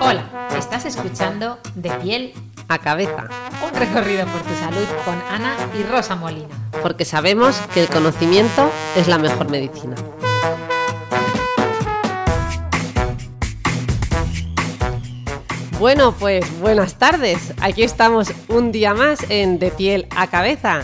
Hola, estás escuchando De piel a cabeza, un recorrido por tu salud con Ana y Rosa Molina. porque sabemos que el conocimiento es la mejor medicina. Bueno, pues buenas tardes. Aquí estamos un día más en De piel a cabeza.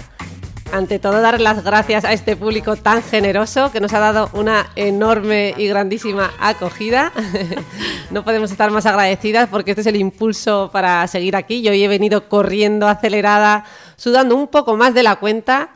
Ante todo, dar las gracias a este público tan generoso que nos ha dado una enorme y grandísima acogida. no podemos estar más agradecidas porque este es el impulso para seguir aquí. Yo hoy he venido corriendo, acelerada, sudando un poco más de la cuenta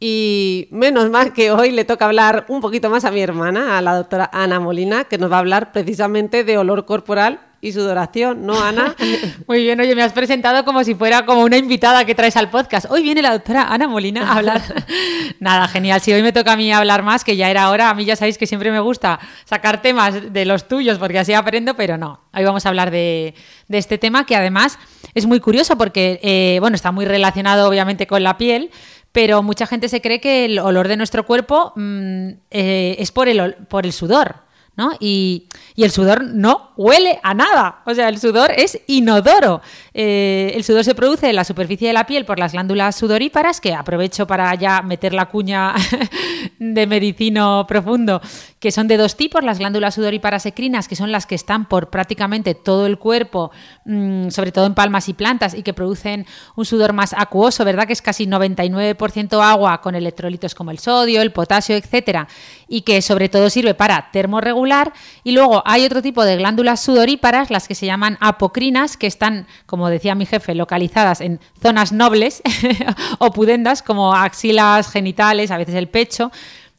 y menos mal que hoy le toca hablar un poquito más a mi hermana, a la doctora Ana Molina, que nos va a hablar precisamente de olor corporal y sudoración, ¿no, Ana? Muy bien, oye, me has presentado como si fuera como una invitada que traes al podcast. Hoy viene la doctora Ana Molina a hablar. Nada, genial. Si hoy me toca a mí hablar más, que ya era hora, a mí ya sabéis que siempre me gusta sacar temas de los tuyos porque así aprendo, pero no. Hoy vamos a hablar de, de este tema que además es muy curioso porque, eh, bueno, está muy relacionado obviamente con la piel, pero mucha gente se cree que el olor de nuestro cuerpo mm, eh, es por el, por el sudor. Y el sudor no huele a nada. O sea, el sudor es inodoro. Eh, el sudor se produce en la superficie de la piel por las glándulas sudoríparas, que aprovecho para ya meter la cuña de medicino profundo, que son de dos tipos, las glándulas sudoríparas ecrinas, que son las que están por prácticamente todo el cuerpo, mm, sobre todo en palmas y plantas, y que producen un sudor más acuoso, ¿verdad? Que es casi 99% agua con electrolitos como el sodio, el potasio, etcétera, y que sobre todo sirve para termorregular. Y luego hay otro tipo de glándulas sudoríparas, las que se llaman apocrinas, que están, como decía mi jefe, localizadas en zonas nobles o pudendas, como axilas genitales, a veces el pecho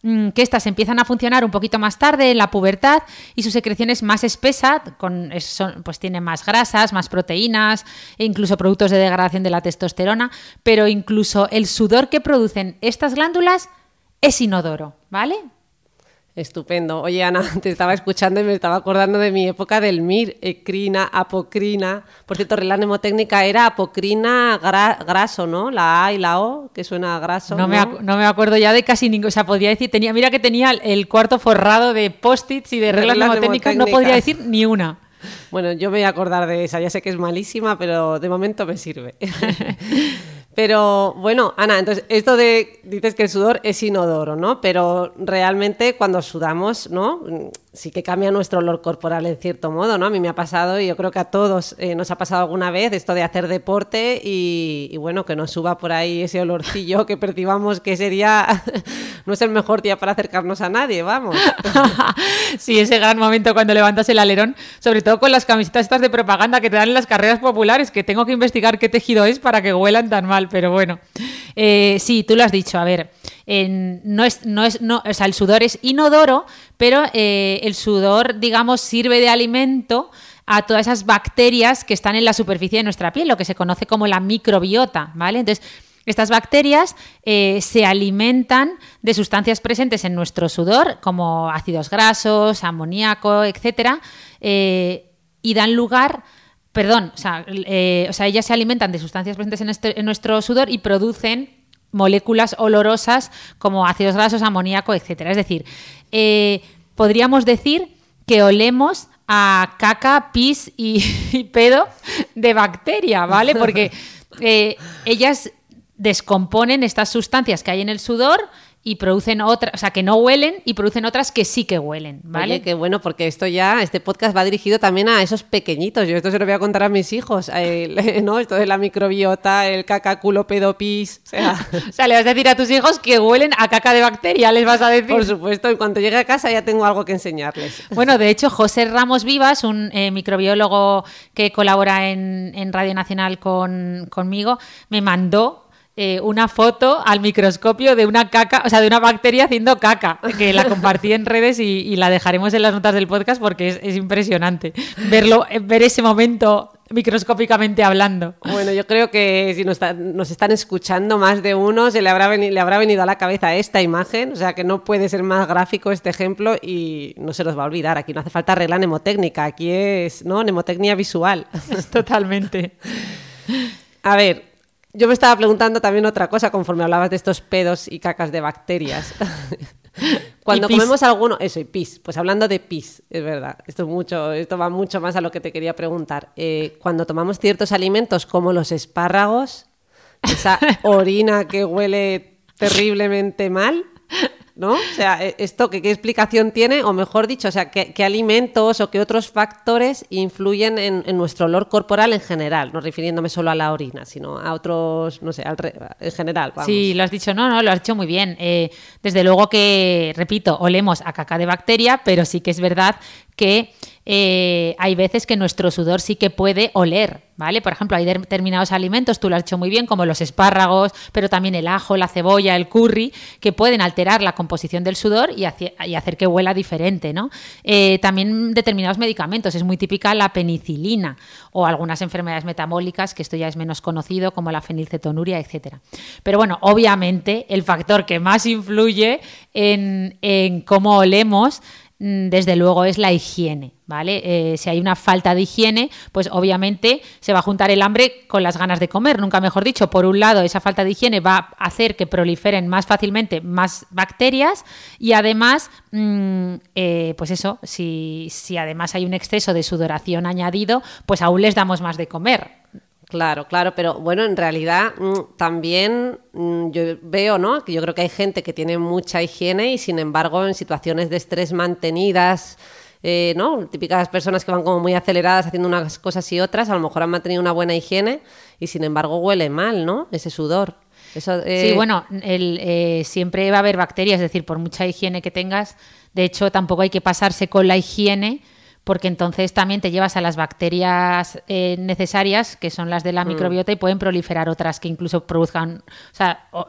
que estas empiezan a funcionar un poquito más tarde en la pubertad y su secreción es más espesa, pues tiene más grasas, más proteínas e incluso productos de degradación de la testosterona, pero incluso el sudor que producen estas glándulas es inodoro, ¿vale? Estupendo. Oye, Ana, te estaba escuchando y me estaba acordando de mi época del MIR, ecrina, apocrina. Por cierto, la mnemotécnica era apocrina gra- graso, ¿no? La A y la O, que suena a graso. No, me, no me acuerdo ya de casi ningún, o sea, podría decir, tenía, mira que tenía el- cuarto forrado de post-its y de reglas Reglas mnemotécnicas, no podría decir ni una. Bueno, yo me voy a acordar de esa. Ya sé que es malísima, pero de momento me sirve. pero bueno, Ana, entonces esto de dices que el sudor es inodoro, ¿no? Pero realmente cuando sudamos, ¿no? Sí que cambia nuestro olor corporal en cierto modo, ¿no? A mí me ha pasado y yo creo que a todos eh, nos ha pasado alguna vez esto de hacer deporte y, y bueno, que nos suba por ahí ese olorcillo que percibamos que sería no es el mejor día para acercarnos a nadie, vamos. sí, ese gran momento cuando levantas el alerón, sobre todo con las camisetas estas de propaganda que te dan en las carreras populares, que tengo que investigar qué tejido es para que huelan tan mal, pero bueno. Eh, sí, tú lo has dicho, a ver, no es, no es, no, o sea, el sudor es inodoro, pero eh, el sudor, digamos, sirve de alimento a todas esas bacterias que están en la superficie de nuestra piel, lo que se conoce como la microbiota, ¿vale? Entonces, estas bacterias eh, se alimentan de sustancias presentes en nuestro sudor, como ácidos grasos, amoníaco, etcétera, eh, y dan lugar, perdón, o sea, eh, o sea, ellas se alimentan de sustancias presentes en, este- en nuestro sudor y producen moléculas olorosas como ácidos grasos, amoníaco, etcétera. Es decir, eh, podríamos decir que olemos a caca, pis y, y pedo de bacteria, ¿vale? Porque eh, ellas descomponen estas sustancias que hay en el sudor y producen otras, o sea, que no huelen y producen otras que sí que huelen, ¿vale? Oye, qué bueno, porque esto ya, este podcast va dirigido también a esos pequeñitos. Yo esto se lo voy a contar a mis hijos, el- ¿no? Esto de la microbiota, el caca, culo, pedo, pis. O sea, O sea, le vas a decir a tus hijos que huelen a caca de bacteria, les vas a decir. por supuesto, en cuanto llegue a casa ya tengo algo que enseñarles. Bueno, de hecho, José Ramos Vivas, un eh, microbiólogo que colabora en, en Radio Nacional con, conmigo, me mandó eh, una foto al microscopio de una caca, o sea, de una bacteria haciendo caca, que la compartí en redes y, la dejaremos en las notas del podcast porque es, es impresionante verlo, ver ese momento microscópicamente hablando. Bueno, yo creo que si nos, están escuchando más de uno, se le habrá, le habrá venido a la cabeza esta imagen, o sea que no puede ser más gráfico este ejemplo y no se los va a olvidar. Aquí no hace falta regla mnemotécnica, aquí es ¿no? mnemotecnia visual. Totalmente. A ver, yo me estaba preguntando también otra cosa conforme hablabas de estos pedos y cacas de bacterias. Cuando comemos alguno, eso, y pis, pues hablando de pis, es verdad, esto, mucho, esto va mucho más a lo que te quería preguntar. Eh, cuando tomamos ciertos alimentos como los espárragos, esa orina que huele terriblemente mal, ¿no? O sea, e, ¿esto qué, qué explicación tiene? O mejor dicho, o sea, ¿qué, alimentos o qué otros factores influyen en, nuestro olor corporal en general? No refiriéndome solo a la orina, sino a otros, no sé, en general. Sí, lo has dicho, no, no, lo has dicho muy bien. Eh, desde luego que, repito, olemos a caca de bacteria, pero sí que es verdad que eh, hay veces que nuestro sudor sí que puede oler, ¿vale? Por ejemplo, hay determinados alimentos, tú lo has hecho muy bien, como los espárragos, pero también el ajo, la cebolla, el curry, que pueden alterar la composición del sudor y, hacer que huela diferente, ¿no? Eh, también determinados medicamentos, es muy típica la penicilina o algunas enfermedades metabólicas, que esto ya es menos conocido, como la fenilcetonuria, etc. Pero bueno, obviamente el factor que más influye en, cómo olemos Mm, desde luego es la higiene, ¿vale? Eh, si hay una falta de higiene, pues obviamente se va a juntar el hambre con las ganas de comer, nunca mejor dicho. Por un lado, esa falta de higiene va a hacer que proliferen más fácilmente más bacterias y además, mm, eh, pues eso, si, si además hay un exceso de sudoración añadido, pues aún les damos más de comer. Claro, claro, pero bueno, en realidad mm, también mm, yo veo, ¿no? Que yo creo que hay gente que tiene mucha higiene y sin embargo en situaciones de estrés mantenidas, eh, ¿no? Típicas personas que van como muy aceleradas haciendo unas cosas y otras, a lo mejor han mantenido una buena higiene y sin embargo huele mal, ¿no? Ese sudor. Eso, eh, Sí, bueno, eh, siempre va a haber bacterias, es decir, por mucha higiene que tengas, de hecho tampoco hay que pasarse con la higiene porque entonces también te llevas a las bacterias eh, necesarias, que son las de la mm. microbiota, y pueden proliferar otras que incluso produzcan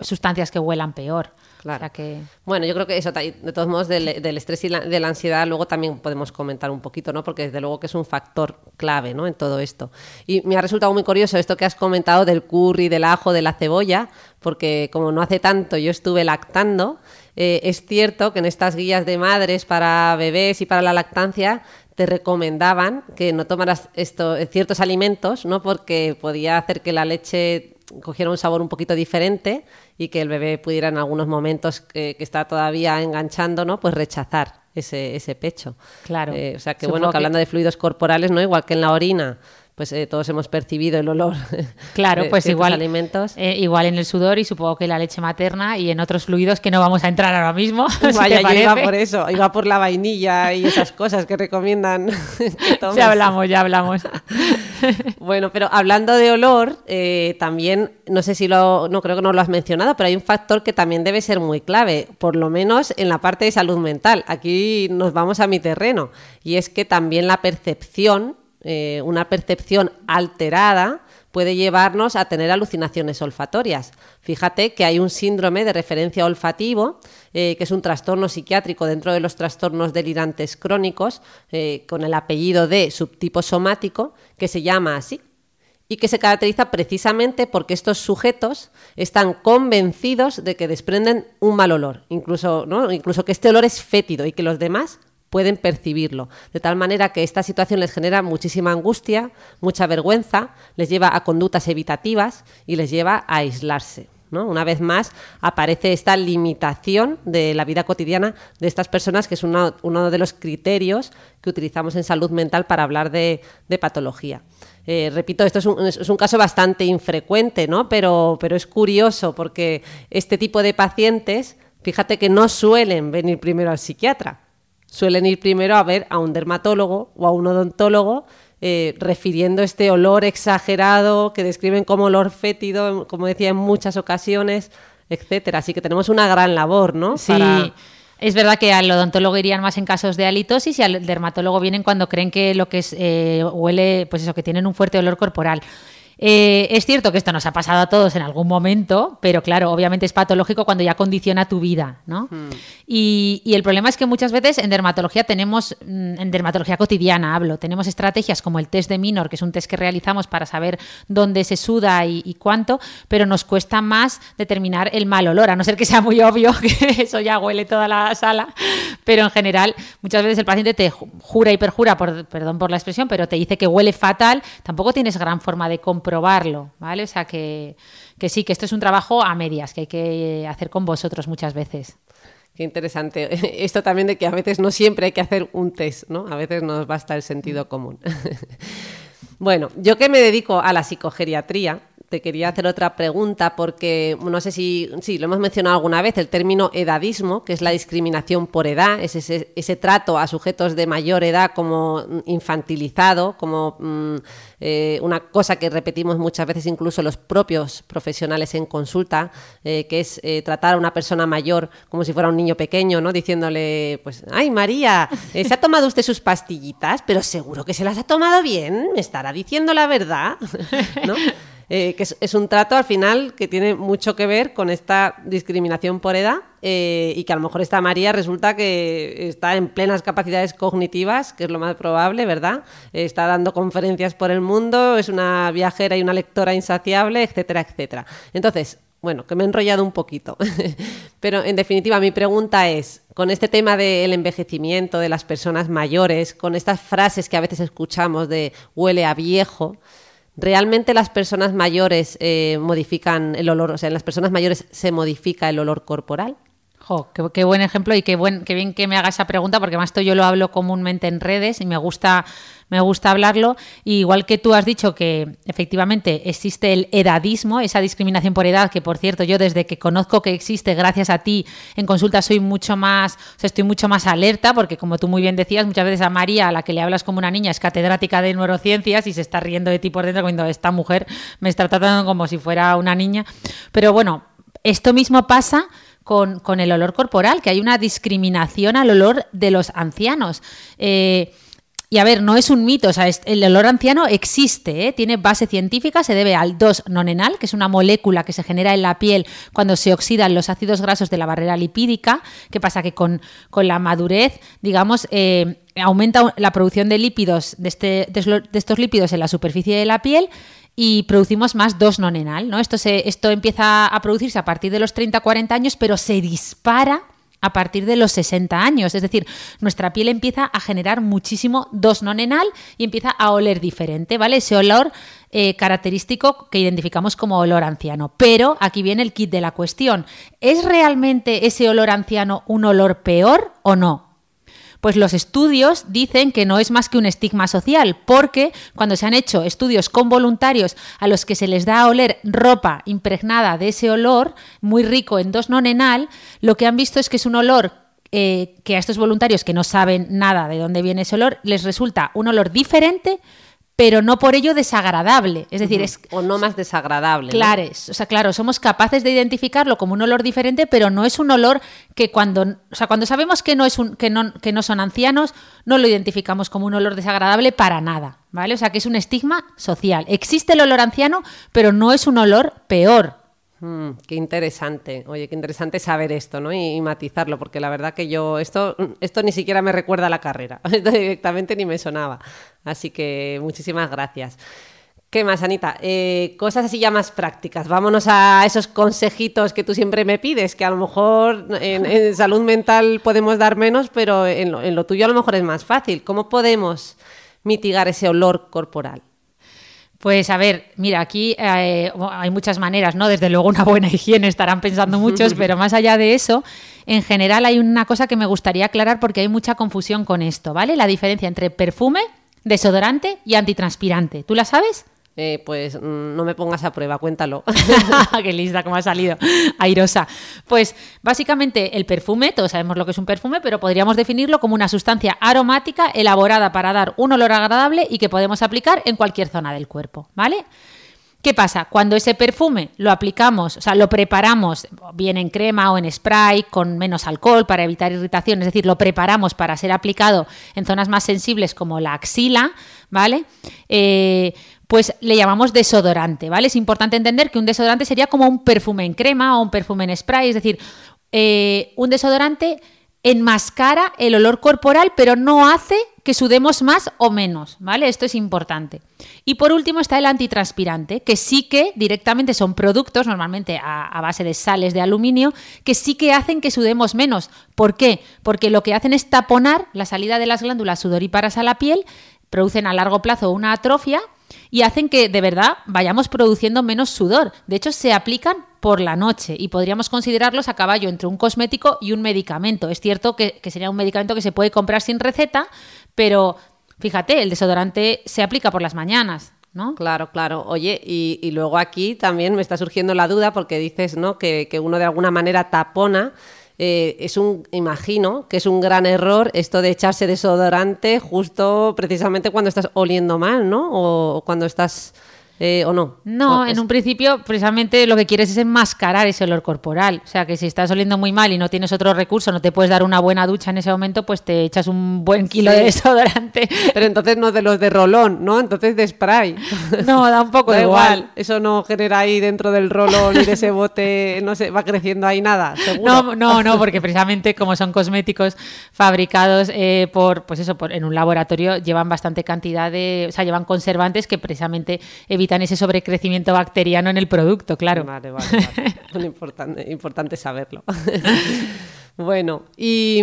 sustancias que huelan peor. Claro. que... Bueno, yo creo que eso, de todos modos, del, estrés y de la ansiedad, luego también podemos comentar un poquito, ¿no? Porque desde luego que es un factor clave, ¿no? En todo esto. Y me ha resultado muy curioso esto que has comentado del curry, del ajo, de la cebolla, porque como no hace tanto yo estuve lactando, eh, es cierto que en estas guías de madres para bebés y para la lactancia te recomendaban que no tomaras esto, ciertos alimentos, ¿no? Porque podía hacer que la leche cogiera un sabor un poquito diferente y que el bebé pudiera en algunos momentos que, está todavía enganchando, ¿no? Pues rechazar ese, ese pecho. Claro. Eh, o sea, que bueno, que hablando de fluidos corporales, ¿no? Igual que en la orina, pues eh, todos hemos percibido el olor. Claro, pues igual, alimentos. Eh, igual en el sudor y supongo que la leche materna y en otros fluidos que no vamos a entrar ahora mismo. Vaya, yo iba por eso, iba por la vainilla y esas cosas que recomiendan. Ya hablamos, ya hablamos. bueno, pero hablando de olor, eh, también, no sé si lo, no creo que no lo has mencionado, pero hay un factor que también debe ser muy clave, por lo menos en la parte de salud mental. Aquí nos vamos a mi terreno, y es que también la percepción eh, una percepción alterada puede llevarnos a tener alucinaciones olfatorias. Fíjate que hay un síndrome de referencia olfativo, eh, que es un trastorno psiquiátrico dentro de los trastornos delirantes crónicos, eh, con el apellido de subtipo somático, que se llama así, y que se caracteriza precisamente porque estos sujetos están convencidos de que desprenden un mal olor, incluso, incluso que este olor es fétido y que los demás pueden percibirlo. De tal manera que esta situación les genera muchísima angustia, mucha vergüenza, les lleva a conductas evitativas y les lleva a aislarse. ¿no? Una vez más aparece esta limitación de la vida cotidiana de estas personas, que es uno, de los criterios que utilizamos en salud mental para hablar de, patología. Eh, repito, esto es un, caso bastante infrecuente, ¿no? pero, pero es curioso porque este tipo de pacientes, fíjate que no suelen venir primero al psiquiatra, suelen ir primero a ver a un dermatólogo o a un odontólogo eh, refiriendo este olor exagerado que describen como olor fétido, como decía en muchas ocasiones, etcétera. Así que tenemos una gran labor, ¿no? Sí. Es verdad que al odontólogo irían más en casos de halitosis y al dermatólogo vienen cuando creen que lo que es, eh, huele, pues eso, que tienen un fuerte olor corporal. Eh, es cierto que esto nos ha pasado a todos en algún momento, pero claro, obviamente es patológico cuando ya condiciona tu vida, ¿no? Hmm. Y, y el problema es que muchas veces en dermatología tenemos, mm, en dermatología cotidiana hablo, tenemos estrategias como el test de Minor, que es un test que realizamos para saber dónde se suda y, y cuánto, pero nos cuesta más determinar el mal olor, a no ser que sea muy obvio que eso ya huele toda la sala, pero en general muchas veces el paciente te ju- jura y perjura, por, perdón por la expresión, pero te dice que huele fatal, tampoco tienes gran forma de comprobarlo, ¿vale? O sea que, que sí, que esto es un trabajo a medias, que hay que hacer con vosotros muchas veces. Qué interesante. Esto también de que a veces no siempre hay que hacer un test, ¿no? A veces nos basta el sentido común. bueno, yo que me dedico a la psicogeriatría, te quería hacer otra pregunta porque no sé si, sí, lo hemos mencionado alguna vez, el término edadismo, que es la discriminación por edad, es ese, ese trato a sujetos de mayor edad como infantilizado, como mm, eh, una cosa que repetimos muchas veces incluso los propios profesionales en consulta, eh, que es eh, tratar a una persona mayor como si fuera un niño pequeño, ¿no? Diciéndole, pues, ay María, ¿se ha tomado usted sus pastillitas? Pero seguro que se las ha tomado bien, me estará diciendo la verdad, ¿no? Eh, que es, un trato al final que tiene mucho que ver con esta discriminación por edad eh, y que a lo mejor esta María resulta que está en plenas capacidades cognitivas, que es lo más probable, ¿verdad? Eh, está dando conferencias por el mundo, es una viajera y una lectora insaciable, etcétera, etcétera. Entonces, bueno, que me he enrollado un poquito, pero en definitiva mi pregunta es, con este tema del envejecimiento de las personas mayores, con estas frases que a veces escuchamos de huele a viejo, ¿Realmente las personas mayores eh, modifican el olor? O sea, en las personas mayores se modifica el olor corporal. Qué, buen ejemplo y qué, buen, qué bien que me haga esa pregunta, porque más yo lo hablo comúnmente en redes y me gusta, me gusta hablarlo. Igual que tú has dicho que efectivamente existe el edadismo, esa discriminación por edad, que por cierto, yo desde que conozco que existe, gracias a ti, en consulta soy mucho más, o sea, estoy mucho más alerta, porque como tú muy bien decías, muchas veces a María, a la que le hablas como una niña, es catedrática de neurociencias y se está riendo de ti por dentro cuando esta mujer me está tratando como si fuera una niña. Pero bueno, esto mismo pasa con, con, el olor corporal, que hay una discriminación al olor de los ancianos. Eh, y a ver, no es un mito, o sea, el olor anciano existe, ¿eh? tiene base científica, se debe al 2-nonenal, que es una molécula que se genera en la piel cuando se oxidan los ácidos grasos de la barrera lipídica. ¿Qué pasa? Que con, con la madurez, digamos, eh, aumenta la producción de lípidos, de, este, de, estos lípidos en la superficie de la piel y producimos más 2-nonenal, ¿no? Esto, se, esto empieza a producirse a partir de los 30-40 años, pero se dispara a partir de los 60 años. Es decir, nuestra piel empieza a generar muchísimo 2-nonenal y empieza a oler diferente, ¿vale? Ese olor eh, característico que identificamos como olor anciano. Pero aquí viene el kit de la cuestión. ¿Es realmente ese olor anciano un olor peor o no? Pues los estudios dicen que no es más que un estigma social, porque cuando se han hecho estudios con voluntarios a los que se les da a oler ropa impregnada de ese olor, muy rico en 2-nonenal, lo que han visto es que es un olor eh, que a estos voluntarios que no saben nada de dónde viene ese olor, les resulta un olor diferente pero no por ello desagradable. Es decir, es. O no más desagradable. Claro, ¿no? o sea, claro, somos capaces de identificarlo como un olor diferente, pero no es un olor que cuando. O sea, cuando sabemos que no, es un, que no, que no son ancianos, no lo identificamos como un olor desagradable para nada. ¿Vale? O sea, que es un estigma social. Existe el olor anciano, pero no es un olor peor. Mm, qué interesante, oye, qué interesante saber esto, ¿no? Y, matizarlo, porque la verdad que yo, esto, esto ni siquiera me recuerda a la carrera, esto directamente ni me sonaba. Así que muchísimas gracias. ¿Qué más, Anita? Eh, cosas así ya más prácticas. Vámonos a esos consejitos que tú siempre me pides, que a lo mejor en, salud mental podemos dar menos, pero en lo tuyo a lo mejor es más fácil. ¿Cómo podemos mitigar ese olor corporal? Pues a ver, mira, aquí eh, hay muchas maneras, ¿no? Desde luego una buena higiene estarán pensando muchos, pero más allá de eso, en general hay una cosa que me gustaría aclarar porque hay mucha confusión con esto, ¿vale? La diferencia entre perfume, desodorante y antitranspirante. ¿Tú la sabes? Eh, pues no me pongas a prueba, cuéntalo. Qué lista como ha salido, airosa. Pues básicamente el perfume, todos sabemos lo que es un perfume, pero podríamos definirlo como una sustancia aromática elaborada para dar un olor agradable y que podemos aplicar en cualquier zona del cuerpo, ¿vale? ¿Qué pasa? Cuando ese perfume lo aplicamos, o sea, lo preparamos bien en crema o en spray con menos alcohol para evitar irritación, es decir, lo preparamos para ser aplicado en zonas más sensibles como la axila, ¿vale? Eh, pues le llamamos desodorante, ¿vale? Es importante entender que un desodorante sería como un perfume en crema o un perfume en spray, es decir, eh, un desodorante enmascara el olor corporal, pero no hace que sudemos más o menos, ¿vale? Esto es importante. Y por último está el antitranspirante, que sí que directamente son productos, normalmente a, a, base de sales de aluminio, que sí que hacen que sudemos menos. ¿Por qué? Porque lo que hacen es taponar la salida de las glándulas sudoríparas a la piel, producen a largo plazo una atrofia y hacen que de verdad vayamos produciendo menos sudor. De hecho, se aplican por la noche y podríamos considerarlos a caballo entre un cosmético y un medicamento. Es cierto que, que sería un medicamento que se puede comprar sin receta, pero fíjate, el desodorante se aplica por las mañanas. ¿No? Claro, claro. Oye, y, y, luego aquí también me está surgiendo la duda porque dices ¿no? que, que uno de alguna manera tapona eh, es un, imagino que es un gran error esto de echarse desodorante justo precisamente cuando estás oliendo mal, ¿no? O cuando estás eh, ¿O no? No, en un principio precisamente lo que quieres es enmascarar ese olor corporal. O sea, que si estás oliendo muy mal y no tienes otro recurso, no te puedes dar una buena ducha en ese momento, pues te echas un buen kilo sí. de desodorante. Pero entonces no de los de rolón, ¿no? Entonces de spray. No, da un poco da igual. igual. Eso no genera ahí dentro del rolón y de ese bote, no sé, va creciendo ahí nada, seguro. No, no, no, porque precisamente como son cosméticos fabricados eh, por, pues eso, por, en un laboratorio, llevan bastante cantidad de, o sea, llevan conservantes que precisamente evitan ese sobrecrecimiento bacteriano en el producto, claro. Vale, vale, vale. Importante, importante saberlo. bueno, y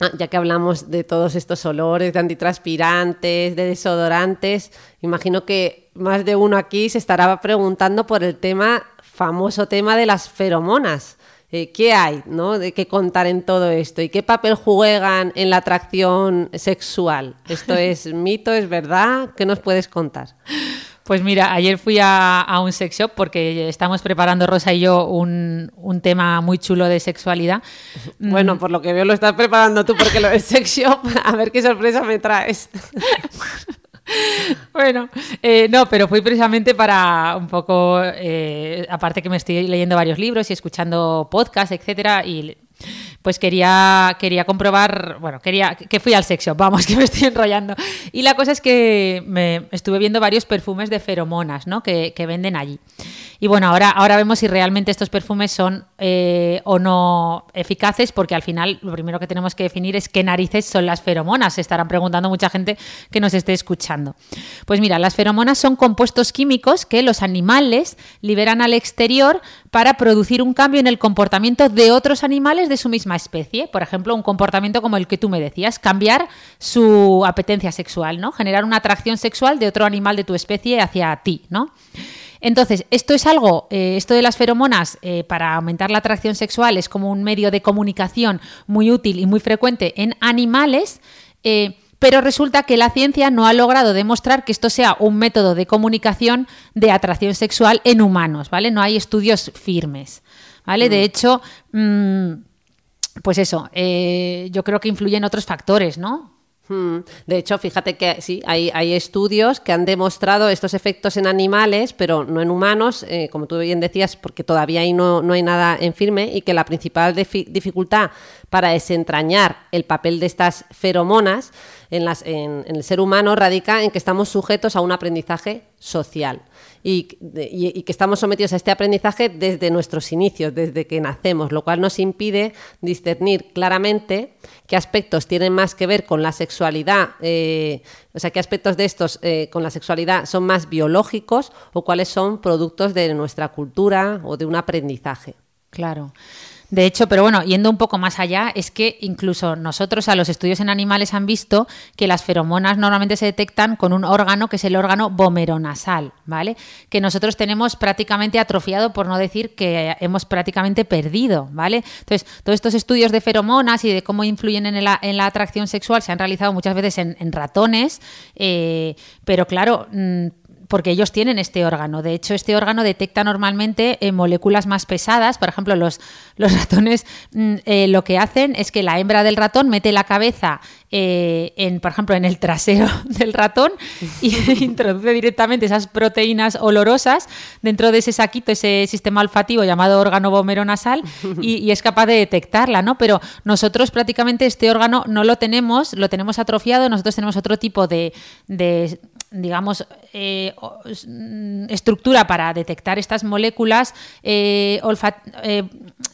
ah, ya que hablamos de todos estos olores, de antitranspirantes, de desodorantes, imagino que más de uno aquí se estará preguntando por el tema, famoso tema de las feromonas. Eh, ¿Qué hay ¿no? de qué contar en todo esto? ¿Y qué papel juegan en la atracción sexual? ¿Esto es mito, es verdad? ¿Qué nos puedes contar? Pues mira, ayer fui a, a, un sex shop porque estamos preparando Rosa y yo un, un, tema muy chulo de sexualidad. Bueno, por lo que veo lo estás preparando tú porque lo del sex shop, a ver qué sorpresa me traes. bueno, eh, no, pero fui precisamente para un poco, eh, aparte que me estoy leyendo varios libros y escuchando podcasts, etcétera, y pues quería, quería comprobar, bueno, quería que fui al sex shop, vamos, que me estoy enrollando. Y la cosa es que me estuve viendo varios perfumes de feromonas, ¿no? Que, que venden allí. Y bueno, ahora, ahora vemos si realmente estos perfumes son eh, o no eficaces, porque al final lo primero que tenemos que definir es qué narices son las feromonas. Se estarán preguntando mucha gente que nos esté escuchando. Pues mira, las feromonas son compuestos químicos que los animales liberan al exterior para producir un cambio en el comportamiento de otros animales de su misma especie. Por ejemplo, un comportamiento como el que tú me decías, cambiar su apetencia sexual, ¿no? Generar una atracción sexual de otro animal de tu especie hacia ti, ¿no? Entonces, esto es algo, eh, esto de las feromonas eh, para aumentar la atracción sexual es como un medio de comunicación muy útil y muy frecuente en animales. Eh, pero resulta que la ciencia no ha logrado demostrar que esto sea un método de comunicación de atracción sexual en humanos, ¿vale? No hay estudios firmes, ¿vale? Mm. De hecho, mmm, pues eso, eh, yo creo que influyen otros factores, ¿no? Hmm. De hecho, fíjate que sí, hay, estudios que han demostrado estos efectos en animales, pero no en humanos, eh, como tú bien decías, porque todavía ahí no, no hay nada en firme y que la principal dificultad para desentrañar el papel de estas feromonas en, el ser humano radica en que estamos sujetos a un aprendizaje social. Y, que estamos sometidos a este aprendizaje desde nuestros inicios, desde que nacemos, lo cual nos impide discernir claramente qué aspectos tienen más que ver con la sexualidad, eh, o sea, qué aspectos de estos eh, con la sexualidad son más biológicos o cuáles son productos de nuestra cultura o de un aprendizaje. Claro. De hecho, pero bueno, yendo un poco más allá, es que incluso nosotros a los estudios en animales han visto que las feromonas normalmente se detectan con un órgano que es el órgano vomeronasal, ¿vale? Que nosotros tenemos prácticamente atrofiado, por no decir que hemos prácticamente perdido, ¿vale? Entonces, todos estos estudios de feromonas y de cómo influyen en la, atracción sexual se han realizado muchas veces en, ratones, eh, pero claro... Mmm, porque ellos tienen este órgano. De hecho, este órgano detecta normalmente eh, moléculas más pesadas. Por ejemplo, los, ratones mm, eh, lo que hacen es que la hembra del ratón mete la cabeza, eh, en, por ejemplo, en el trasero del ratón y introduce directamente esas proteínas olorosas dentro de ese saquito, ese sistema olfativo llamado órgano vomeronasal y, y es capaz de detectarla, ¿no? Pero nosotros prácticamente este órgano no lo tenemos, lo tenemos atrofiado, nosotros tenemos otro tipo de, de digamos, eh, mm, estructura para detectar estas moléculas eh,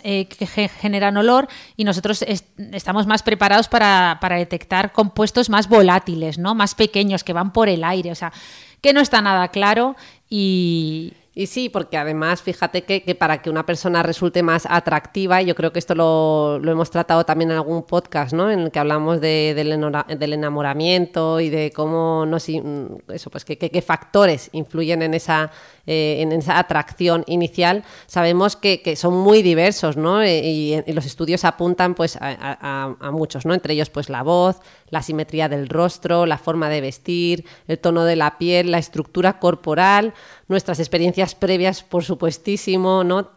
eh, que generan olor y nosotros estamos más preparados para, para, detectar compuestos más volátiles, ¿no? más pequeños, que van por el aire. O sea, que no está nada claro y, y sí, porque además, fíjate que, para que una persona resulte más atractiva, y yo creo que esto lo, hemos tratado también en algún podcast, ¿no? En el que hablamos de, del, enamoramiento y de cómo no eso, pues qué factores influyen en esa, eh, en esa atracción inicial. Sabemos que, son muy diversos, ¿no? Eh, y, los estudios apuntan pues a, muchos, ¿no? Entre ellos, pues la voz, la simetría del rostro, la forma de vestir, el tono de la piel, la estructura corporal, nuestras experiencias previas, por supuestísimo, ¿no?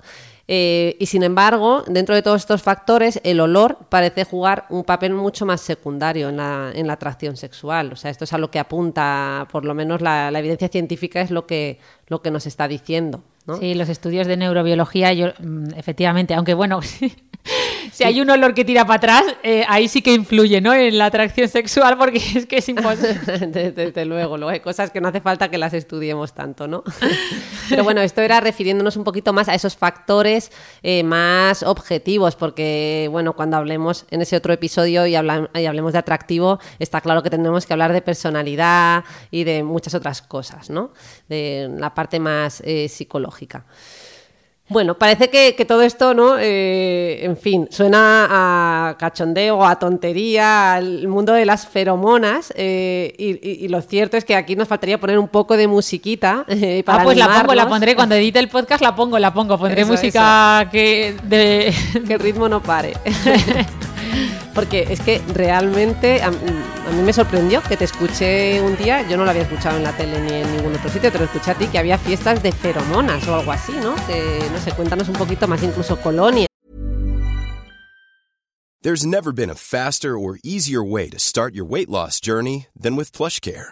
Eh, y sin embargo, dentro de todos estos factores, el olor parece jugar un papel mucho más secundario en la, en la atracción sexual. O sea, esto es a lo que apunta, por lo menos la, evidencia científica es lo que, lo que nos está diciendo. Sí, los estudios de neurobiología, yo, mm, efectivamente, aunque bueno, si hay un olor que tira para atrás, eh, ahí sí que influye ¿no? en la atracción sexual porque es que es imposible. desde, luego, luego hay cosas que no hace falta que las estudiemos tanto, ¿no? Pero bueno, esto era refiriéndonos un poquito más a esos factores eh, más objetivos, porque bueno, cuando hablemos en ese otro episodio y, y hablemos de atractivo, está claro que tendremos que hablar de personalidad y de muchas otras cosas, ¿no? De la parte más eh, psicológica. Bueno, parece que, todo esto, ¿no? Eh, en fin, suena a cachondeo, a tontería, al mundo de las feromonas. Eh, y, lo cierto es que aquí nos faltaría poner un poco de musiquita eh, para Ah, pues la pongo, la pondré. Cuando edite el podcast la pongo, la pongo. Pondré música que de... que el ritmo no pare. Porque es que realmente a, mí me sorprendió que te escuché un día, yo no lo había escuchado en la tele ni en ningún otro sitio, te lo escuché a ti, que había fiestas de feromonas o algo así, ¿no? Que, no sé, cuéntanos un poquito más, incluso colonia. There's never been a faster or easier way to start your weight loss journey than with PlushCare.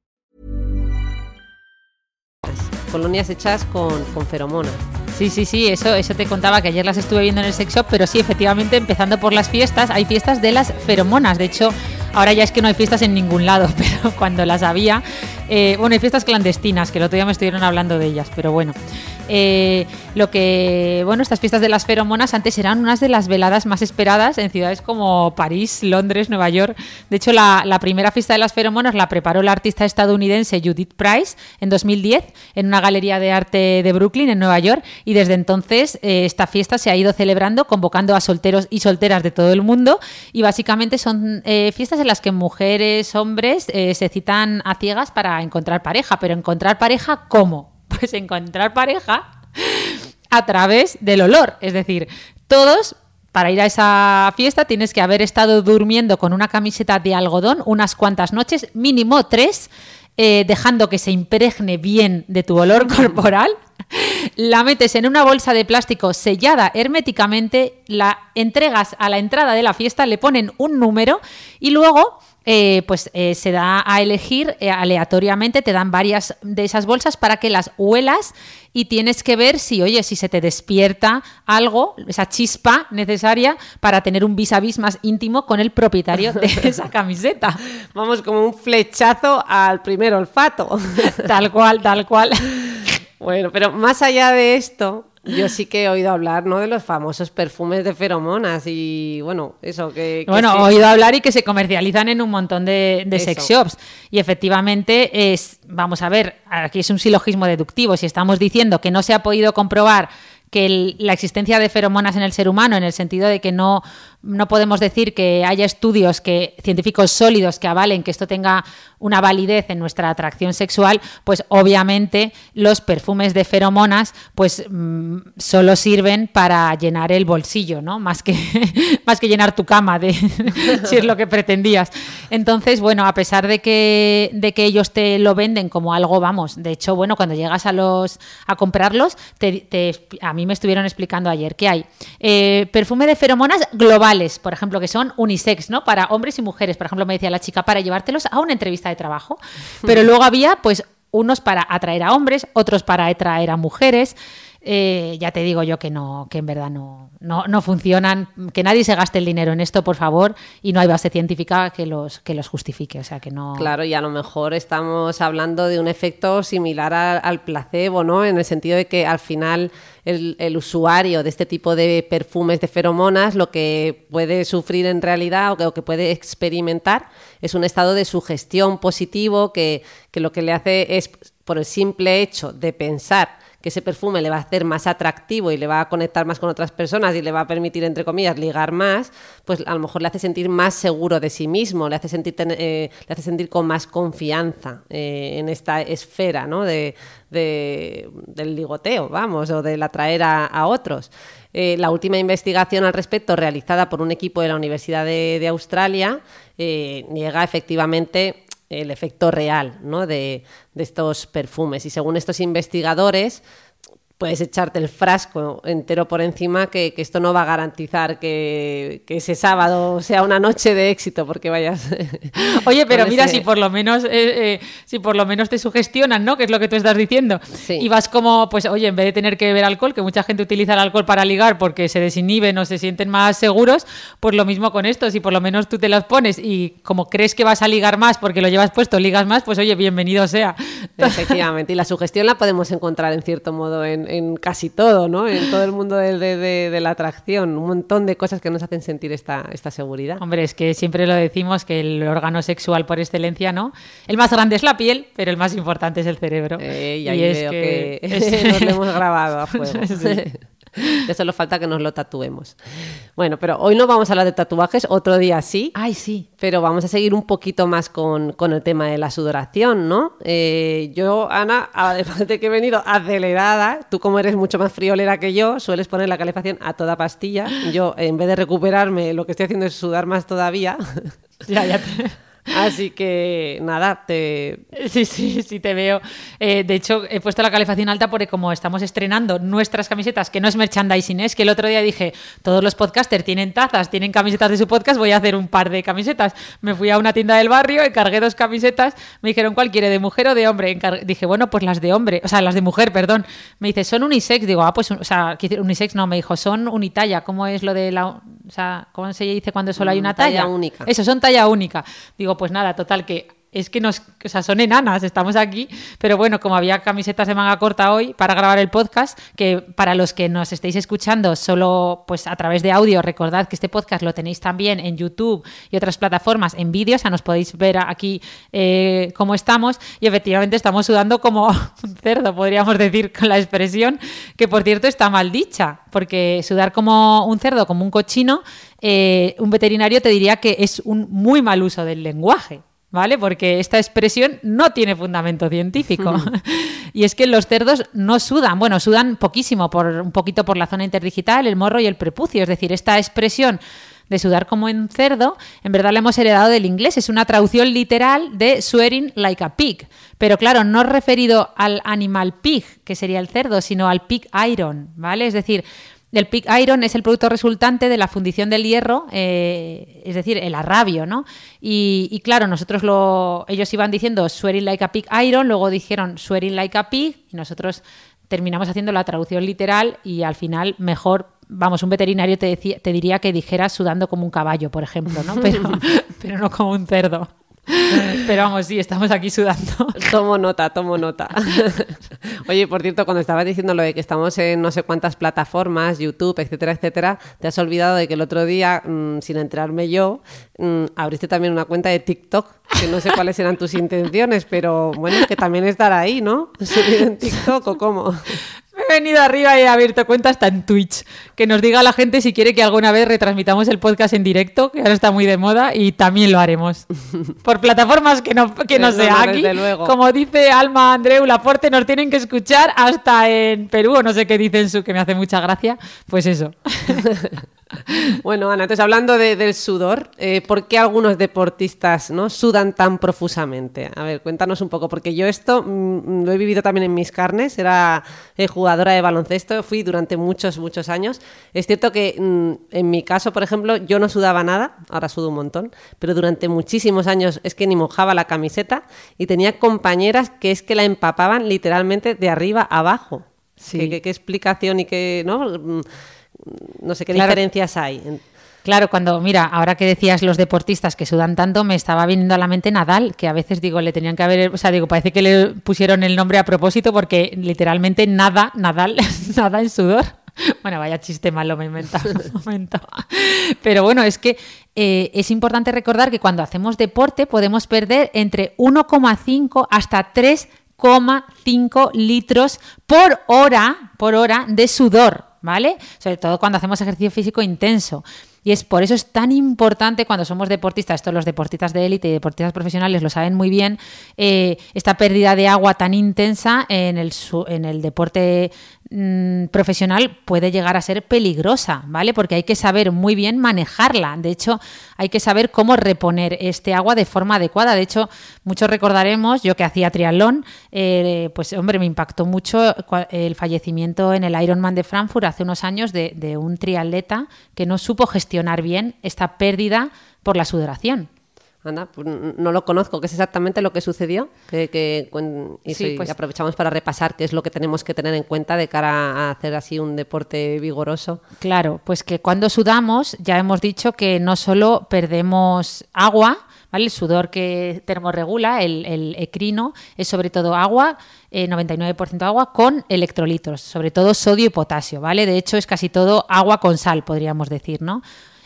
Colonias hechas con, con feromonas. Sí, sí, sí, eso, eso te contaba que ayer las estuve viendo en el sex shop, pero sí, efectivamente, empezando por las fiestas, hay fiestas de las feromonas. De hecho, ahora ya es que no hay fiestas en ningún lado, pero cuando las había, eh, bueno, hay fiestas clandestinas, que el otro día me estuvieron hablando de ellas, pero bueno. Eh, lo que, bueno, estas fiestas de las feromonas antes eran unas de las veladas más esperadas en ciudades como París, Londres, Nueva York. De hecho, la, primera fiesta de las feromonas la preparó la artista estadounidense Judith Price en 2010 en una galería de arte de Brooklyn, en Nueva York, y desde entonces eh, esta fiesta se ha ido celebrando, convocando a solteros y solteras de todo el mundo, y básicamente son eh, fiestas en las que mujeres, hombres se citan a ciegas para encontrar pareja, pero encontrar pareja, ¿cómo? Pues encontrar pareja a través del olor. Es decir, todos para ir a esa fiesta tienes que haber estado durmiendo con una camiseta de algodón unas cuantas noches, mínimo tres, eh, dejando que se impregne bien de tu olor corporal. La metes en una bolsa de plástico sellada herméticamente, la entregas a la entrada de la fiesta, le ponen un número y luego eh, pues eh, se da a elegir eh, aleatoriamente, te dan varias de esas bolsas para que las huelas y tienes que ver si, oye, si se te despierta algo, esa chispa necesaria para tener un vis a vis más íntimo con el propietario de esa camiseta. Vamos como un flechazo al primer olfato. tal cual, tal cual. Bueno, pero más allá de esto, yo sí que he oído hablar, ¿no? De los famosos perfumes de feromonas y, bueno, eso que... bueno, he oído hablar y que se comercializan en un montón de, sex shops. Y efectivamente es, vamos a ver, aquí es un silogismo deductivo. Si estamos diciendo que no se ha podido comprobar que el- la existencia de feromonas en el ser humano, en el sentido de que no, no podemos decir que haya estudios que, científicos sólidos que avalen que esto tenga una validez en nuestra atracción sexual, pues obviamente los perfumes de feromonas pues mm, solo sirven para llenar el bolsillo, ¿no? Más que, más que llenar tu cama, de, si es lo que pretendías. Entonces, bueno, a pesar de que, de que ellos te lo venden como algo, vamos, de hecho, bueno, cuando llegas a los a comprarlos, te- te- a mí me estuvieron explicando ayer que hay eh, perfume de feromonas por ejemplo, que son unisex, ¿no? Para hombres y mujeres, por ejemplo, me decía la chica, para llevártelos a una entrevista de trabajo. Pero luego había, pues, unos para atraer a hombres, otros para atraer a mujeres. Eh, ya te digo yo que no, que en verdad no, no, no funcionan, que nadie se gaste el dinero en esto, por favor, y no hay base científica que los, que los justifique. O sea que no. Claro, y a lo mejor estamos hablando de un efecto similar al placebo, ¿no? En el sentido de que al final el, el usuario de este tipo de perfumes de feromonas lo que puede sufrir en realidad o que, que puede experimentar es un estado de sugestión positivo que, que lo que le hace es, por el simple hecho de pensar que ese perfume le va a hacer más atractivo y le va a conectar más con otras personas y le va a permitir, entre comillas, ligar más, pues a lo mejor le hace sentir más seguro de sí mismo, le hace sentir, eh, le hace sentir con más confianza eh, en esta esfera ¿no? de, de- del ligoteo, vamos, o del atraer a, otros. Eh, la última investigación al respecto, realizada por un equipo de la Universidad de, Australia, niega efectivamente el efecto real ¿no? de, de estos perfumes. Y según estos investigadores, puedes echarte el frasco entero por encima, que, que esto no va a garantizar que, que ese sábado sea una noche de éxito, porque vayas. Oye, pero mira, ese- si por lo menos, eh, eh, si por lo menos te sugestionan, ¿no? Que es lo que tú estás diciendo. Sí. Y vas como, pues, oye, en vez de tener que beber alcohol, que mucha gente utiliza el alcohol para ligar porque se desinhiben o se sienten más seguros, pues lo mismo con esto. Si por lo menos tú te las pones y como crees que vas a ligar más porque lo llevas puesto, ligas más, pues oye, bienvenido sea. Efectivamente, y la sugestión la podemos encontrar en cierto modo en, en casi todo, ¿no? En todo el mundo de, de- de- de la atracción, un montón de cosas que nos hacen sentir esta, esta seguridad. Hombre, es que siempre lo decimos que el órgano sexual por excelencia, ¿no? El más grande es la piel, pero el más importante es el cerebro. Eh, y Y ahí es veo que- que, nos lo hemos grabado a fuego. Sí. Ya solo falta que nos lo tatuemos. Bueno, pero hoy no vamos a hablar de tatuajes, otro día sí. Ay, sí. Pero vamos a seguir un poquito más con, con el tema de la sudoración, ¿no? Eh, yo, Ana, además de que he venido acelerada, tú como eres mucho más friolera que yo, sueles poner la calefacción a toda pastilla. Yo, en vez de recuperarme, lo que estoy haciendo es sudar más todavía. Ya, ya te- Así que, nada, te... Sí, sí, sí, te veo. Eh, de hecho, he puesto la calefacción alta porque como estamos estrenando nuestras camisetas, que no es merchandising, es que el otro día dije, todos los podcasters tienen tazas, tienen camisetas de su podcast, voy a hacer un par de camisetas. Me fui a una tienda del barrio, encargué dos camisetas, me dijeron, ¿cuál quiere, de mujer o de hombre? Dije, bueno, pues las de hombre, o sea, las de mujer, perdón. Me dice, ¿son unisex? Digo, ah, pues, o sea, unisex no, me dijo, son unitalla. ¿Cómo es lo de la... O sea, ¿cómo se dice cuando solo hay Mm, una talla talla? única. Eso, son talla única. Digo, pues nada, total, que es que nos, o sea, son enanas, estamos aquí, pero bueno, como había camisetas de manga corta hoy para grabar el podcast, que para los que nos estéis escuchando solo pues a través de audio, recordad que este podcast lo tenéis también en YouTube y otras plataformas en vídeo, o sea, nos podéis ver aquí eh, cómo estamos y efectivamente estamos sudando como un cerdo, podríamos decir con la expresión, que por cierto está mal dicha, porque sudar como un cerdo, como un cochino, eh, un veterinario te diría que es un muy mal uso del lenguaje. ¿Vale? Porque esta expresión no tiene fundamento científico. y es que los cerdos no sudan, bueno, sudan poquísimo, por, un poquito por la zona interdigital, el morro y el prepucio. Es decir, esta expresión de sudar como un cerdo, en verdad la hemos heredado del inglés. Es una traducción literal de swearing like a pig. Pero claro, no referido al animal pig, que sería el cerdo, sino al pig iron, ¿vale? Es decir, el pig iron es el producto resultante de la fundición del hierro, eh, es decir, el arrabio, ¿no? Y, y claro, nosotros lo, ellos iban diciendo swearing like a pig iron, luego dijeron swearing like a pig, y nosotros terminamos haciendo la traducción literal y al final mejor, vamos, un veterinario te, decía, te diría que dijera sudando como un caballo, por ejemplo, ¿no? Pero, pero no como un cerdo. Pero vamos, sí, estamos aquí sudando. Tomo nota, tomo nota. Oye, por cierto, cuando estabas diciendo lo de que estamos en no sé cuántas plataformas, YouTube, etcétera, etcétera, te has olvidado de que el otro día, mm, sin enterarme yo, mm, abriste también una cuenta de TikTok, que no sé cuáles eran tus intenciones, pero bueno, que también estará ahí, ¿no? Subido en TikTok o cómo. He venido arriba y he abierto cuenta hasta en Twitch. Que nos diga la gente si quiere que alguna vez retransmitamos el podcast en directo, que ahora está muy de moda, y también lo haremos. Por plataformas que no, que no sea aquí. Como dice Alma Andreu Laporte, nos tienen que escuchar hasta en Perú, o no sé qué dicen su, que me hace mucha gracia. Pues eso. Bueno, Ana, entonces hablando del sudor, eh, ¿por qué algunos deportistas ¿no? sudan tan profusamente? A ver, cuéntanos un poco, porque yo esto mm, lo he vivido también en mis carnes, era eh, jugadora de baloncesto, fui durante muchos, muchos años. Es cierto que mm, en mi caso, por ejemplo, yo no sudaba nada, ahora sudo un montón, pero durante muchísimos años es que ni mojaba la camiseta y tenía compañeras que es que la empapaban literalmente de arriba abajo. Sí. ¿Qué, qué explicación y qué... ¿no? No sé qué diferencias hay. Claro, cuando, mira, ahora que decías los deportistas que sudan tanto, me estaba viniendo a la mente Nadal, que a veces digo, le tenían que haber, o sea, digo, parece que le pusieron el nombre a propósito porque literalmente nada, Nadal, nada en sudor. Bueno, vaya chiste malo me he inventado un momento. Pero bueno, es que eh, es importante recordar que cuando hacemos deporte podemos perder entre 1,5 hasta 3,5 litros por hora, por hora de sudor. ¿Vale? Sobre todo cuando hacemos ejercicio físico intenso. Y es por eso es tan importante cuando somos deportistas, estos los deportistas de élite y deportistas profesionales lo saben muy bien, eh, esta pérdida de agua tan intensa en el, en el deporte mm, profesional puede llegar a ser peligrosa, ¿vale? Porque hay que saber muy bien manejarla. De hecho, hay que saber cómo reponer este agua de forma adecuada. De hecho, muchos recordaremos, yo que hacía triatlón, eh, pues hombre, me impactó mucho el fallecimiento en el Ironman de Frankfurt hace unos años de, de un triatleta que no supo gestionar bien esta pérdida por la sudoración. Anda, pues no lo conozco, ¿qué es exactamente lo que sucedió? Que, y pues aprovechamos para repasar qué es lo que tenemos que tener en cuenta de cara a hacer así un deporte vigoroso. Claro, pues que cuando sudamos ya hemos dicho que no solo perdemos agua, ¿vale? El sudor que termorregula, el, el ecrino, es sobre todo agua, 99% eh, agua con electrolitos, sobre todo sodio y potasio, ¿vale? De hecho es casi todo agua con sal, podríamos decir, ¿no?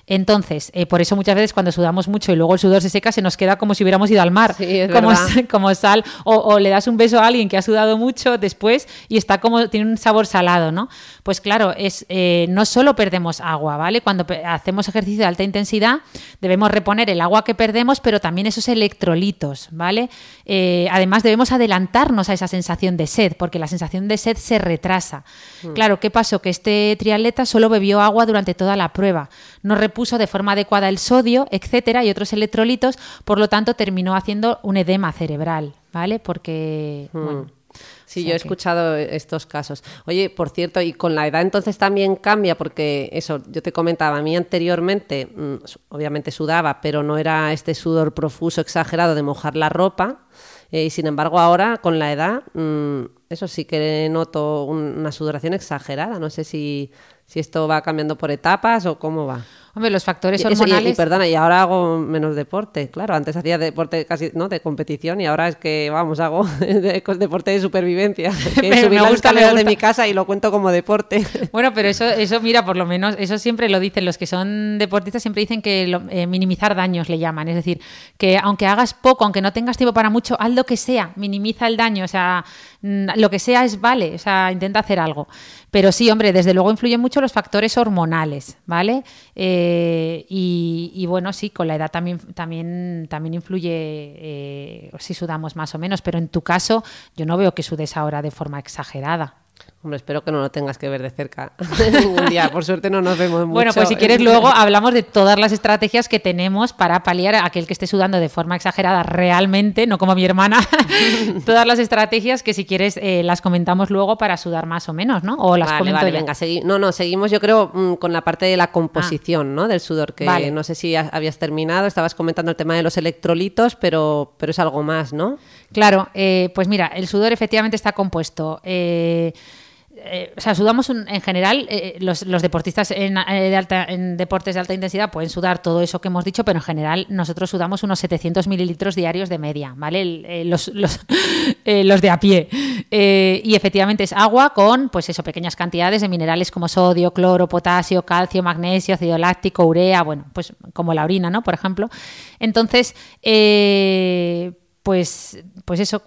Entonces, eh, por eso muchas veces cuando sudamos mucho y luego el sudor se seca, se nos queda como si hubiéramos ido al mar, como, como, sal, o, le das un beso a alguien que ha sudado mucho después y está como, tiene un sabor salado, ¿no? Pues claro, es eh, no solo perdemos agua, ¿vale? Cuando hacemos ejercicio de alta intensidad, debemos reponer el agua que perdemos, pero también esos electrolitos, ¿vale? Eh, además, debemos adelantarnos a esa sensación de sed, porque la sensación de sed se retrasa. Mm. Claro, ¿qué pasó? Que este triatleta solo bebió agua durante toda la prueba. No puso de forma adecuada el sodio, etcétera, y otros electrolitos, por lo tanto terminó haciendo un edema cerebral, ¿vale? Porque, hmm. bueno, Sí, yo he escuchado estos casos. Oye, por cierto, y con la edad entonces también cambia, porque eso, yo te comentaba, a mí anteriormente, mm, obviamente sudaba, pero no era este sudor profuso, exagerado de mojar la ropa. Eh, y sin embargo, ahora con la edad, mm, eso sí que noto una sudoración exagerada. No sé si, si esto va cambiando por etapas o cómo va. Hombre, los factores hormonales... Y, perdona, y ahora hago menos deporte, claro. Antes hacía deporte casi, ¿no? De competición y ahora es que, vamos, hago deporte de supervivencia. Que me, subir me gusta, de mi casa y lo cuento como deporte. Bueno, pero eso, eso, mira, por lo menos, eso siempre lo dicen los que son deportistas, siempre dicen que eh, minimizar daños le llaman. Es decir, que aunque hagas poco, aunque no tengas tiempo para mucho, haz lo que sea, minimiza el daño. O sea, mm, lo que sea es vale, o sea, intenta hacer algo. Pero sí, hombre, desde luego influyen mucho los factores hormonales, ¿vale? Eh, y, bueno, sí, con la edad también, también, también influye eh, si sudamos más o menos, pero en tu caso yo no veo que sudes ahora de forma exagerada. Hombre, espero que no lo tengas que ver de cerca un día. Por suerte no nos vemos mucho. Bueno, pues si quieres luego hablamos de todas las estrategias que tenemos para paliar a aquel que esté sudando de forma exagerada realmente, no como mi hermana. todas las estrategias que si quieres eh, las comentamos luego para sudar más o menos, ¿no? O las vale, vale, venga, no, no, seguimos yo creo mm, con la parte de la composición, ¿no? Del sudor, que no sé si habías terminado, estabas comentando el tema de los electrolitos, pero, pero es algo más, ¿no? Claro, eh, pues mira, el sudor efectivamente está compuesto. Eh, eh, o sea, sudamos en general, eh, los, deportistas en, eh, en deportes de alta intensidad pueden sudar todo eso que hemos dicho, pero en general nosotros sudamos unos 700 mililitros diarios de media, ¿vale? los, los, los, de a pie. y efectivamente es agua con, pues eso, pequeñas cantidades de minerales como sodio, cloro, potasio, calcio, magnesio, ácido láctico, urea, bueno, pues como la orina, ¿no? Por ejemplo. Entonces, pues, pues eso,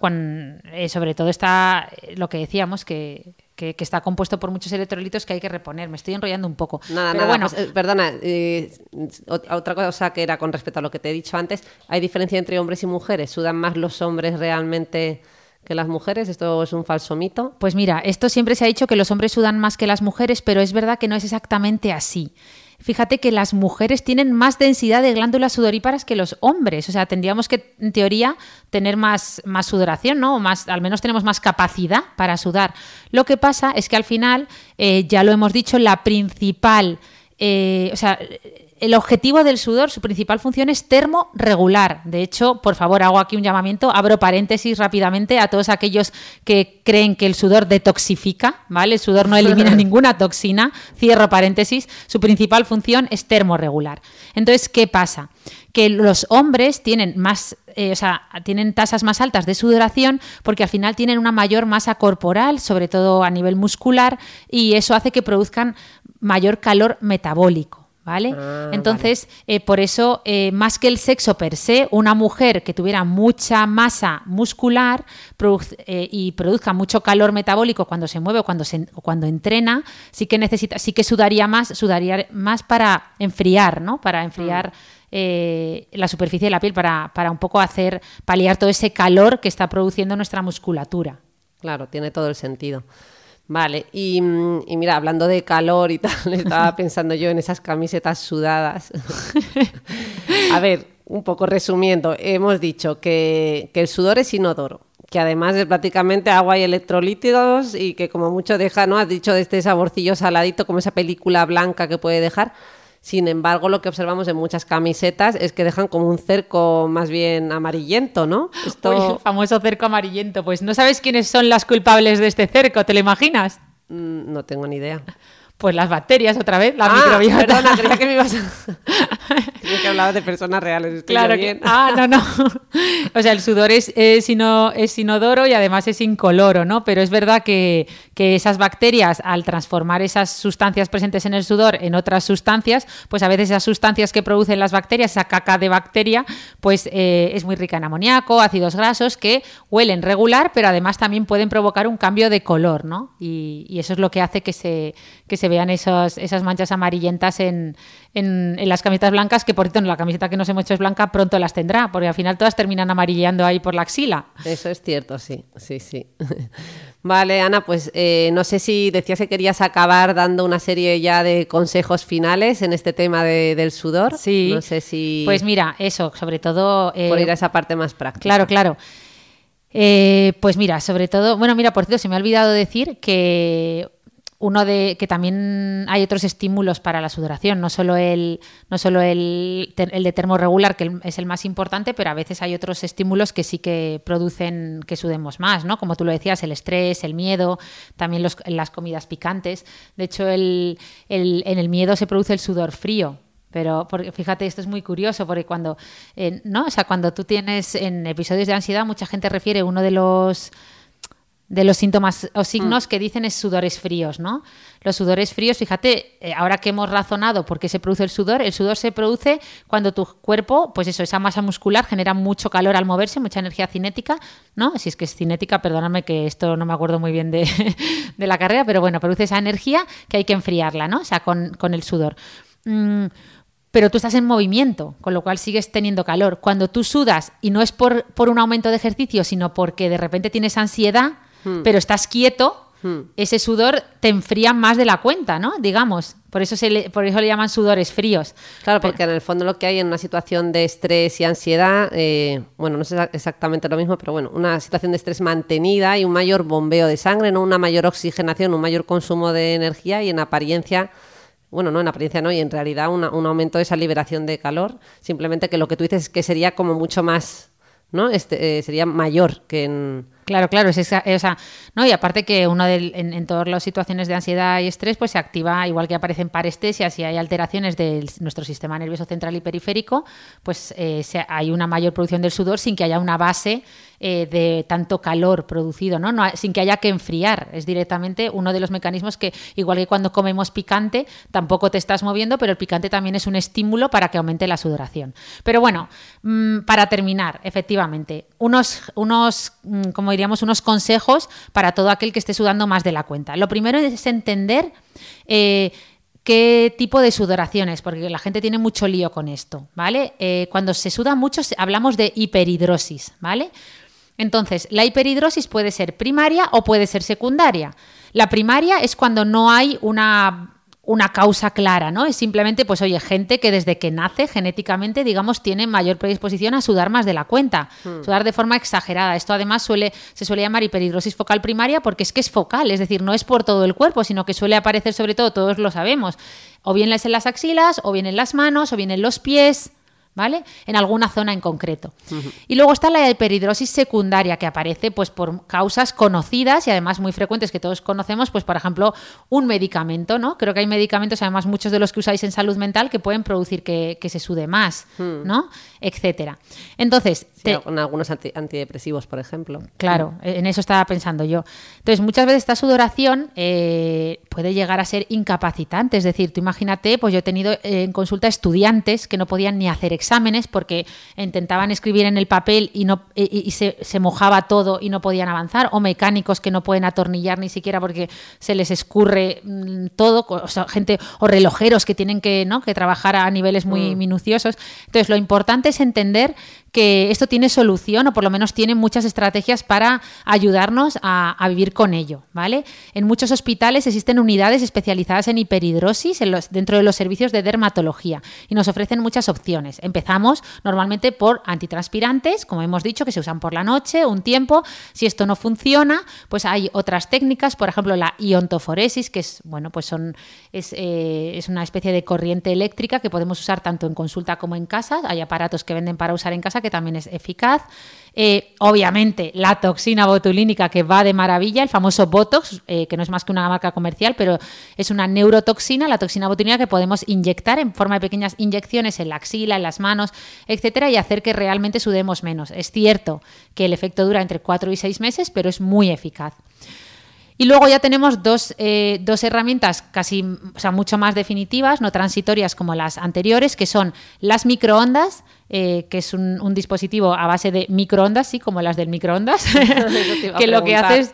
sobre todo está lo que decíamos, que que, que está compuesto por muchos electrolitos que hay que reponer. Me estoy enrollando un poco. Nada, Pero nada, bueno, pues, eh, perdona, eh, ot- otra cosa que era con respecto a lo que te he dicho antes, ¿hay diferencia entre hombres y mujeres? ¿Sudan más los hombres realmente que las mujeres? ¿Esto es un falso mito? Pues mira, esto siempre se ha dicho que los hombres sudan más que las mujeres, pero es verdad que no es exactamente así. Fíjate que las mujeres tienen más densidad de glándulas sudoríparas que los hombres. O sea, tendríamos que, en teoría, tener más, más sudoración, ¿no? O más, al menos tenemos más capacidad para sudar. Lo que pasa es que al final, eh, ya lo hemos dicho, la principal. eh, o sea, el objetivo del sudor, su principal función es termorregular. De hecho, por favor, hago aquí un llamamiento, abro paréntesis rápidamente a todos aquellos que creen que el sudor detoxifica, ¿vale? El sudor no elimina ninguna toxina, cierro paréntesis, su principal función es termorregular. Entonces, ¿qué pasa? Que los hombres tienen más, eh, o sea, tienen tasas más altas de sudoración porque al final tienen una mayor masa corporal, sobre todo a nivel muscular, y eso hace que produzcan mayor calor metabólico. ¿Vale? Ah, Entonces, eh, por eso, eh, más que el sexo per se, una mujer que tuviera mucha masa muscular eh, y produzca mucho calor metabólico cuando se mueve o cuando, se, o cuando entrena, sí que necesita, sí que sudaría más, sudaría más para enfriar, ¿no? Para enfriar eh, la superficie de la piel, para, para un poco hacer paliar todo ese calor que está produciendo nuestra musculatura. Claro, tiene todo el sentido. Vale, y, y mira, hablando de calor y tal, estaba pensando yo en esas camisetas sudadas. A ver, un poco resumiendo, hemos dicho que, que el sudor es inodoro, que además es prácticamente agua y electrolíticos y que como mucho deja, ¿no? Has dicho de este saborcillo saladito, como esa película blanca que puede dejar. Sin embargo, lo que observamos en muchas camisetas es que dejan como un cerco más bien amarillento, ¿no? Esto... Uy, el famoso cerco amarillento. Pues no sabes quiénes son las culpables de este cerco, ¿te lo imaginas? Mm, No tengo ni idea. Pues las bacterias otra vez, la ah, microbiota. perdona, creía que me ibas a... Creía que hablabas de personas reales. Estoy Claro yo que, bien. ah, no, no. O sea, el sudor es, es, ino- es inodoro y además es incoloro, ¿no? Pero es verdad que, que esas bacterias, al transformar esas sustancias presentes en el sudor en otras sustancias, pues a veces esas sustancias que producen las bacterias, esa caca de bacteria, pues eh, es muy rica en amoníaco, ácidos grasos, que huelen regular, pero además también pueden provocar un cambio de color, ¿no? Y, y eso es lo que hace que se, que se vean esas manchas amarillentas en, en, en las camisetas blancas, que por cierto, la camiseta que nos hemos hecho es blanca, pronto las tendrá, porque al final todas terminan amarillando ahí por la axila. Eso es cierto, sí, sí, sí. Vale, Ana, pues eh, no sé si decías que querías acabar dando una serie ya de consejos finales en este tema de- del sudor. Sí. No sé si Pues mira, eso, sobre todo... eh, por ir a esa parte más práctica. Claro, claro. Eh, pues mira, sobre todo, bueno, mira, por cierto, se me ha olvidado decir que uno de que también hay otros estímulos para la sudoración, no solo el, no solo el, el de termorregular, que es el más importante, pero a veces hay otros estímulos que sí que producen que sudemos más, ¿no? Como tú lo decías, el estrés, el miedo, también las comidas picantes. De hecho, el, el- en el miedo se produce el sudor frío. Pero porque fíjate, esto es muy curioso, porque cuando, eh, ¿no? O sea, cuando tú tienes en episodios de ansiedad, mucha gente refiere uno de los de los síntomas o signos que dicen es sudores fríos, ¿no? Los sudores fríos, fíjate, eh, ahora que hemos razonado por qué se produce el sudor, el sudor se produce cuando tu cuerpo, pues eso, esa masa muscular genera mucho calor al moverse, mucha energía cinética, ¿no? Si es que es cinética, perdóname que esto no me acuerdo muy bien de, de la carrera, pero bueno, produce esa energía que hay que enfriarla, ¿no? O sea, con, con el sudor. Mm, pero tú estás en movimiento, con lo cual sigues teniendo calor. Cuando tú sudas, y no es por, por un aumento de ejercicio, sino porque de repente tienes ansiedad, pero estás quieto, ese sudor te enfría más de la cuenta, ¿no? Digamos. Por eso, se le, por eso le llaman sudores fríos. Claro, porque en el fondo lo que hay en una situación de estrés y ansiedad, eh, bueno, no es exa- exactamente lo mismo, pero bueno, una situación de estrés mantenida y un mayor bombeo de sangre, ¿no? una mayor oxigenación, un mayor consumo de energía y en apariencia, bueno, no en apariencia no, y en realidad una- un aumento de esa liberación de calor, simplemente que lo que tú dices es que sería como mucho más, ¿no? Este, eh, sería mayor que en... Claro, claro, es esa, ¿no? Y aparte que uno del- en, todas las situaciones de ansiedad y estrés, pues se activa, igual que aparecen parestesias y hay alteraciones de nuestro sistema nervioso central y periférico, pues eh, hay una mayor producción del sudor sin que haya una base eh, de tanto calor producido, ¿no? Sin que haya que enfriar. Es directamente uno de los mecanismos que, igual que cuando comemos picante, tampoco te estás moviendo, pero el picante también es un estímulo para que aumente la sudoración. Pero bueno, mm, para terminar, efectivamente, unos, unos mm, como unos consejos para todo aquel que esté sudando más de la cuenta. Lo primero es entender eh, qué tipo de sudoraciones, porque la gente tiene mucho lío con esto, ¿vale? Eh, cuando se suda mucho hablamos de hiperhidrosis, ¿vale? Entonces, la hiperhidrosis puede ser primaria o puede ser secundaria. La primaria es cuando no hay una una causa clara, ¿no? Es simplemente, pues oye, gente que desde que nace genéticamente, digamos, tiene mayor predisposición a sudar más de la cuenta, hmm. sudar de forma exagerada. Esto además suele, se suele llamar hiperhidrosis focal primaria porque es que es focal, es decir, no es por todo el cuerpo, sino que suele aparecer sobre todo, todos lo sabemos, o bien es en las axilas, o bien en las manos, o bien en los pies, ¿vale? En alguna zona en concreto. Y luego está la hiperhidrosis secundaria que aparece pues por causas conocidas y además muy frecuentes que todos conocemos, pues por ejemplo, un medicamento, ¿no? Creo que hay medicamentos, además muchos de los que usáis en salud mental, que pueden producir que, se sude más, hmm. ¿no? Etcétera. Entonces, con algunos antidepresivos, por ejemplo. Claro, en eso estaba pensando yo. Entonces, muchas veces esta sudoración eh, puede llegar a ser incapacitante. Es decir, tú imagínate, pues yo he tenido eh, en consulta estudiantes que no podían ni hacer exámenes porque intentaban escribir en el papel y, no, y, se, mojaba todo y no podían avanzar, o mecánicos que no pueden atornillar ni siquiera porque se les escurre mm, todo, o sea, gente o relojeros que tienen que, ¿no? que trabajar a niveles muy mm. minuciosos. Entonces, lo importante es entender que esto tiene solución o por lo menos tiene muchas estrategias para ayudarnos a, vivir con ello, ¿vale? En muchos hospitales existen unidades especializadas en hiperhidrosis dentro de los servicios de dermatología y nos ofrecen muchas opciones. Empezamos normalmente por antitranspirantes, como hemos dicho, que se usan por la noche un tiempo. Si esto no funciona, pues hay otras técnicas, por ejemplo la iontoforesis, que es, bueno, pues son, es, eh, es una especie de corriente eléctrica que podemos usar tanto en consulta como en casa. Hay aparatos que venden para usar en casa que también es eficaz. Eh, obviamente, la toxina botulínica que va de maravilla, el famoso Botox, eh, que no es más que una marca comercial, pero es una neurotoxina, la toxina botulínica que podemos inyectar en forma de pequeñas inyecciones en la axila, en las manos, etcétera, y hacer que realmente sudemos menos. Es cierto que el efecto dura entre 4 y 6 meses, pero es muy eficaz. Y luego ya tenemos dos, eh, dos, herramientas casi, o sea, mucho más definitivas, no transitorias como las anteriores, que son las microondas, eh, que es un, dispositivo a base de microondas, sí, como las del microondas, que lo que hace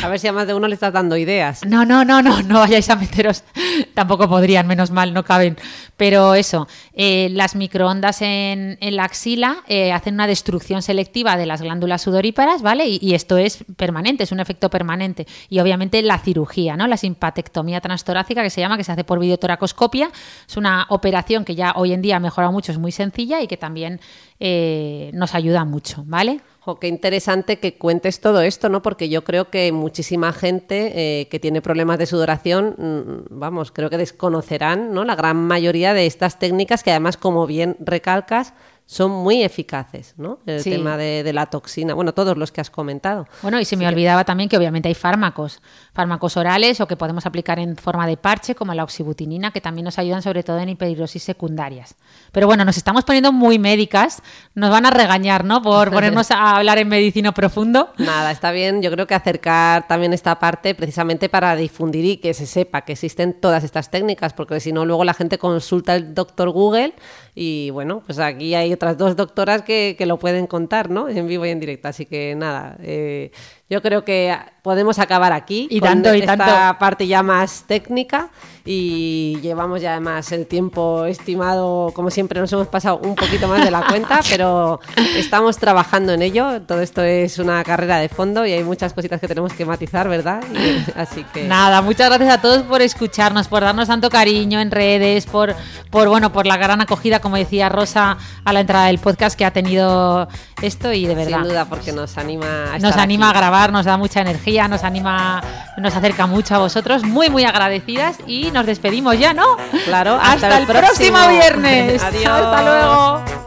A ver si a más de uno le estás dando ideas. No, no, no, no, no vayáis a meteros. Tampoco podrían, menos mal, no caben. Pero eso, eh, las microondas en, la axila eh, hacen una destrucción selectiva de las glándulas sudoríparas, ¿vale? Y, esto es permanente, es un efecto permanente. Y obviamente la cirugía, ¿no? La simpatectomía transtorácica, que se llama, que se hace por videotoracoscopia, es una operación que ya hoy en día ha mejorado mucho, es muy sencilla y que también también eh, nos ayuda mucho, ¿vale? qué interesante que cuentes todo esto, ¿no? Porque yo creo que muchísima gente eh, que tiene problemas de sudoración, mm, vamos, creo que desconocerán, ¿no? La gran mayoría de estas técnicas que además, como bien recalcas, son muy eficaces, ¿no? El tema de, la toxina, bueno, todos los que has comentado. Bueno, y se me olvidaba también que obviamente hay fármacos, fármacos orales o que podemos aplicar en forma de parche, como la oxibutinina, que también nos ayudan sobre todo en hiperhidrosis secundarias. Pero bueno, nos estamos poniendo muy médicas, nos van a regañar, ¿no? Por ponernos a hablar en medicina profundo. Nada, está bien, yo creo que acercar también esta parte precisamente para difundir y que se sepa que existen todas estas técnicas, porque si no, luego la gente consulta el doctor Google y bueno, pues aquí hay otras dos doctoras que, que lo pueden contar, ¿no? En vivo y en directo. Así que nada, eh, yo creo que podemos acabar aquí y con esta parte ya más técnica y llevamos ya además el tiempo estimado, como siempre nos hemos pasado un poquito más de la cuenta, pero estamos trabajando en ello. Todo esto es una carrera de fondo y hay muchas cositas que tenemos que matizar, ¿verdad? así que nada, muchas gracias a todos por escucharnos, por darnos tanto cariño en redes, por por bueno, por la gran acogida, como decía Rosa a la entrada del podcast que ha tenido esto y de verdad. Sin duda, porque nos anima a Nos anima a grabar nos da mucha energía, nos anima, nos acerca mucho a vosotros. Muy, muy agradecidas y nos despedimos ya, ¿no? Claro, hasta, el, próximo, próximo viernes. Adiós. Hasta luego.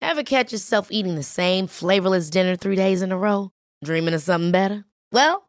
Ever catch yourself eating the same flavorless dinner three days in a row? Dreaming of something better? Well,